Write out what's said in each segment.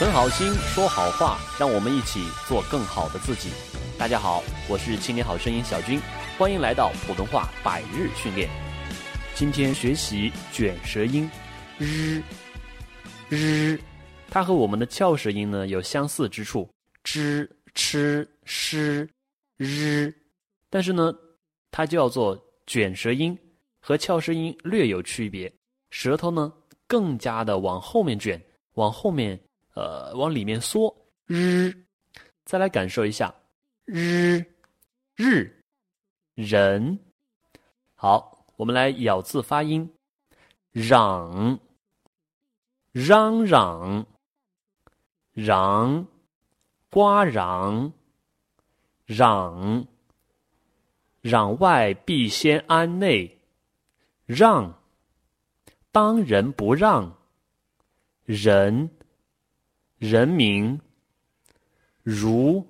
存好心，说好话，让我们一起做更好的自己。大家好，我是青年好声音小军，欢迎来到普通话百日训练。今天学习卷舌音日日，它和我们的翘舌音呢有相似之处，zh、ch、sh、日，但是呢，它叫做卷舌音，和翘舌音略有区别，舌头呢更加的往后面卷，往后面。呃，往里面缩，日，再来感受一下，日，日，人，好，我们来咬字发音，嚷，嚷嚷，嚷，瓜嚷，嚷，攘外必先安内，让，当仁不让，人。人民，如，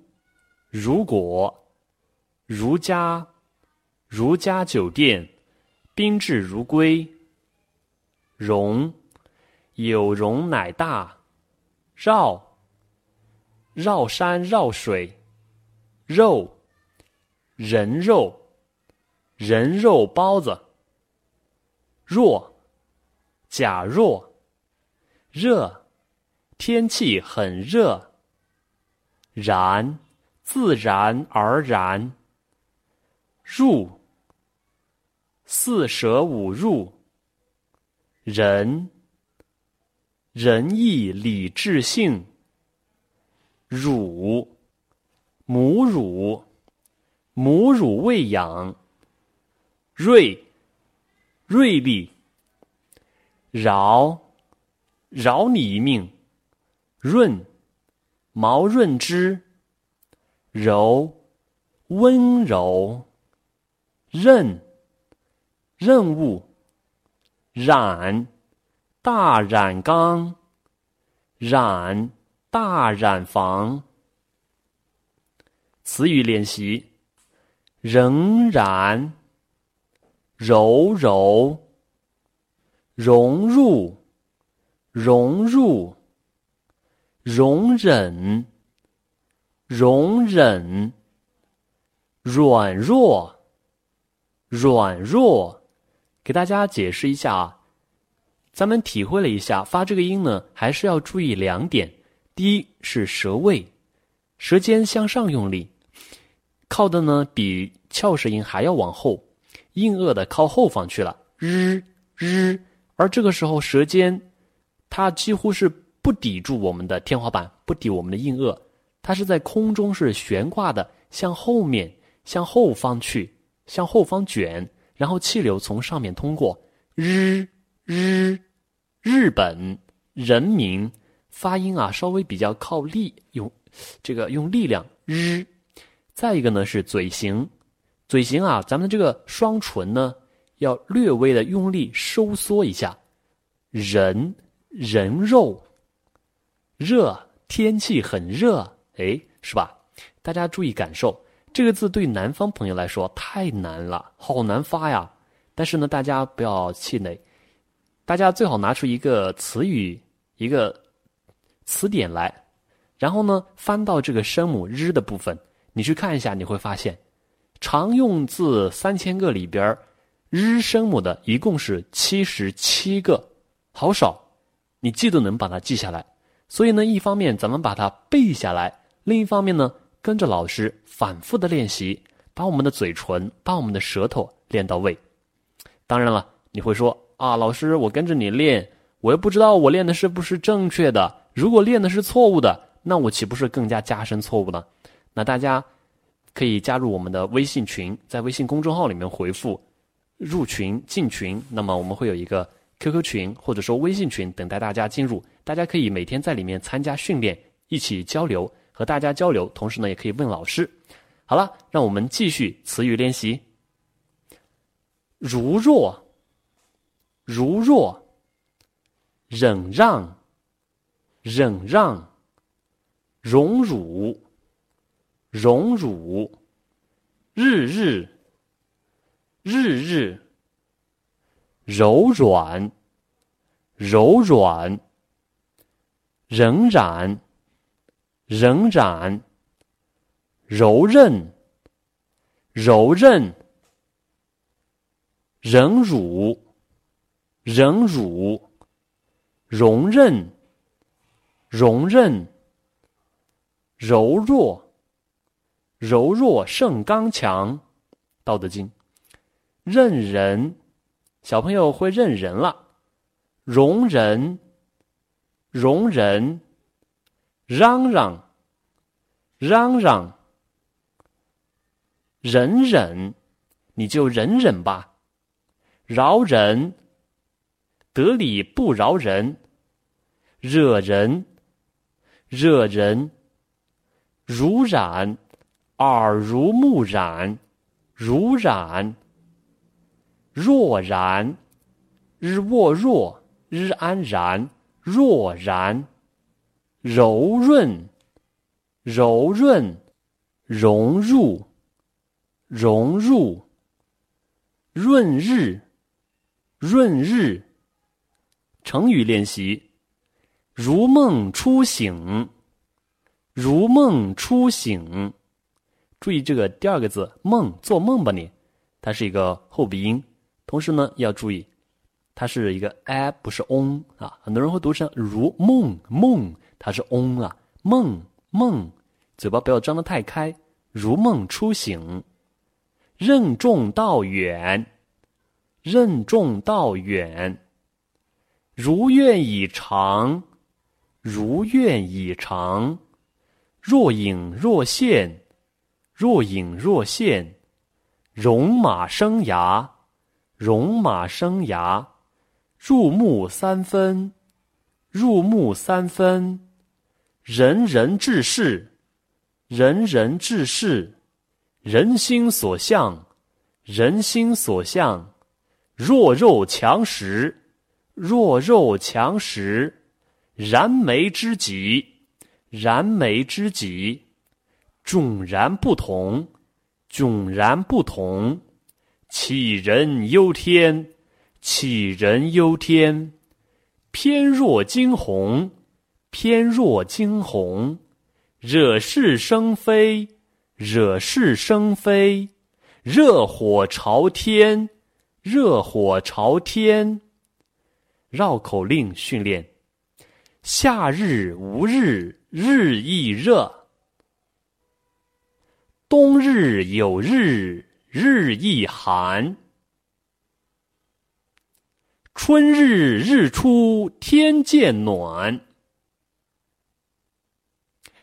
如果，如家，如家酒店，宾至如归。容，有容乃大。绕，绕山绕水。肉，人肉，人肉包子。若，假若，热。天气很热，然，自然而然。入，四舍五入。仁，仁义礼智信。乳，母乳，母乳喂养。锐，锐利。饶，饶你一命。润，毛润之；柔，温柔；任，任务；染，大染缸；染，大染房。词语练习：仍然，柔柔，融入，融入。容忍，容忍，软弱，软弱，给大家解释一下啊。咱们体会了一下，发这个音呢，还是要注意两点。第一是舌位，舌尖向上用力，靠的呢比翘舌音还要往后，硬腭的靠后方去了，日日，而这个时候舌尖，它几乎是。不抵住我们的天花板，不抵我们的硬腭，它是在空中是悬挂的，向后面、向后方去，向后方卷，然后气流从上面通过。日日，日本人民发音啊，稍微比较靠力，用这个用力量。日，再一个呢是嘴型，嘴型啊，咱们这个双唇呢要略微的用力收缩一下。人人肉。热，天气很热，哎，是吧？大家注意感受，这个字对南方朋友来说太难了，好难发呀。但是呢，大家不要气馁，大家最好拿出一个词语、一个词典来，然后呢，翻到这个声母日的部分，你去看一下，你会发现，常用字三千个里边日声母的一共是七十七个，好少，你记都能把它记下来。所以呢，一方面咱们把它背下来，另一方面呢，跟着老师反复的练习，把我们的嘴唇、把我们的舌头练到位。当然了，你会说啊，老师，我跟着你练，我又不知道我练的是不是正确的。如果练的是错误的，那我岂不是更加加深错误呢？那大家可以加入我们的微信群，在微信公众号里面回复“入群”“进群”，那么我们会有一个。QQ 群或者说微信群等待大家进入，大家可以每天在里面参加训练，一起交流，和大家交流，同时呢也可以问老师。好了，让我们继续词语练习。如若，如若，忍让，忍让，荣辱，荣辱，日日，日日。柔软，柔软，仍然，仍然，柔韧，柔韧，忍辱，忍辱，容忍，容忍，柔弱，柔弱胜刚强，《道德经》。任人，小朋友会认人了。容忍，容忍，嚷嚷，嚷嚷，忍忍，你就忍忍吧。饶人，得理不饶人。惹人，惹人，如染，耳濡目染，如染。若然，日卧若，日安然，若然。柔润，柔润，融入，融入。润日，润日。成语练习：如梦初醒，如梦初醒。注意这个第二个字“梦”，做梦吧你，它是一个后鼻音。同时呢，要注意，它是一个 a 不是 on 啊。很多人会读成如梦梦，它是 on 啊。梦梦，嘴巴不要张得太开。如梦初醒，任重道远，任重道远。如愿以偿，如愿以偿。若隐若现，若隐若现。戎马生涯。戎马生涯，入木三分，入木三分，人人志士，人人志士，人心所向，人心所向，弱肉强食，弱肉强食，燃眉之急，燃眉之急，迥然不同，迥然不同。杞人忧天，杞人忧天，翩若惊鸿，翩若惊鸿，惹是生非，惹是生非，热火朝天，热火朝天。绕口令训练：夏日无日，日亦热；冬日有日。日亦寒，春日日出天渐暖，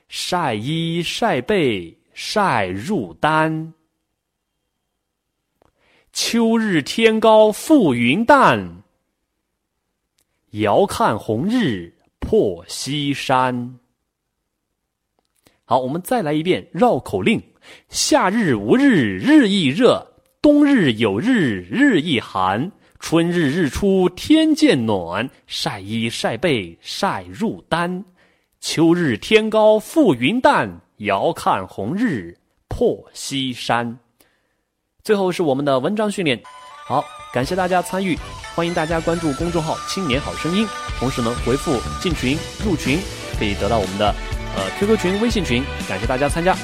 晒衣晒被晒入单。秋日天高覆云淡，遥看红日破西山。好，我们再来一遍绕口令。夏日无日，日亦热；冬日有日，日亦寒。春日日出天渐暖，晒衣晒被晒入单。秋日天高覆云淡，遥看红日破西山。最后是我们的文章训练。好，感谢大家参与，欢迎大家关注公众号“青年好声音”，同时呢回复“进群”“入群”，可以得到我们的呃 QQ 群、微信群。感谢大家参加。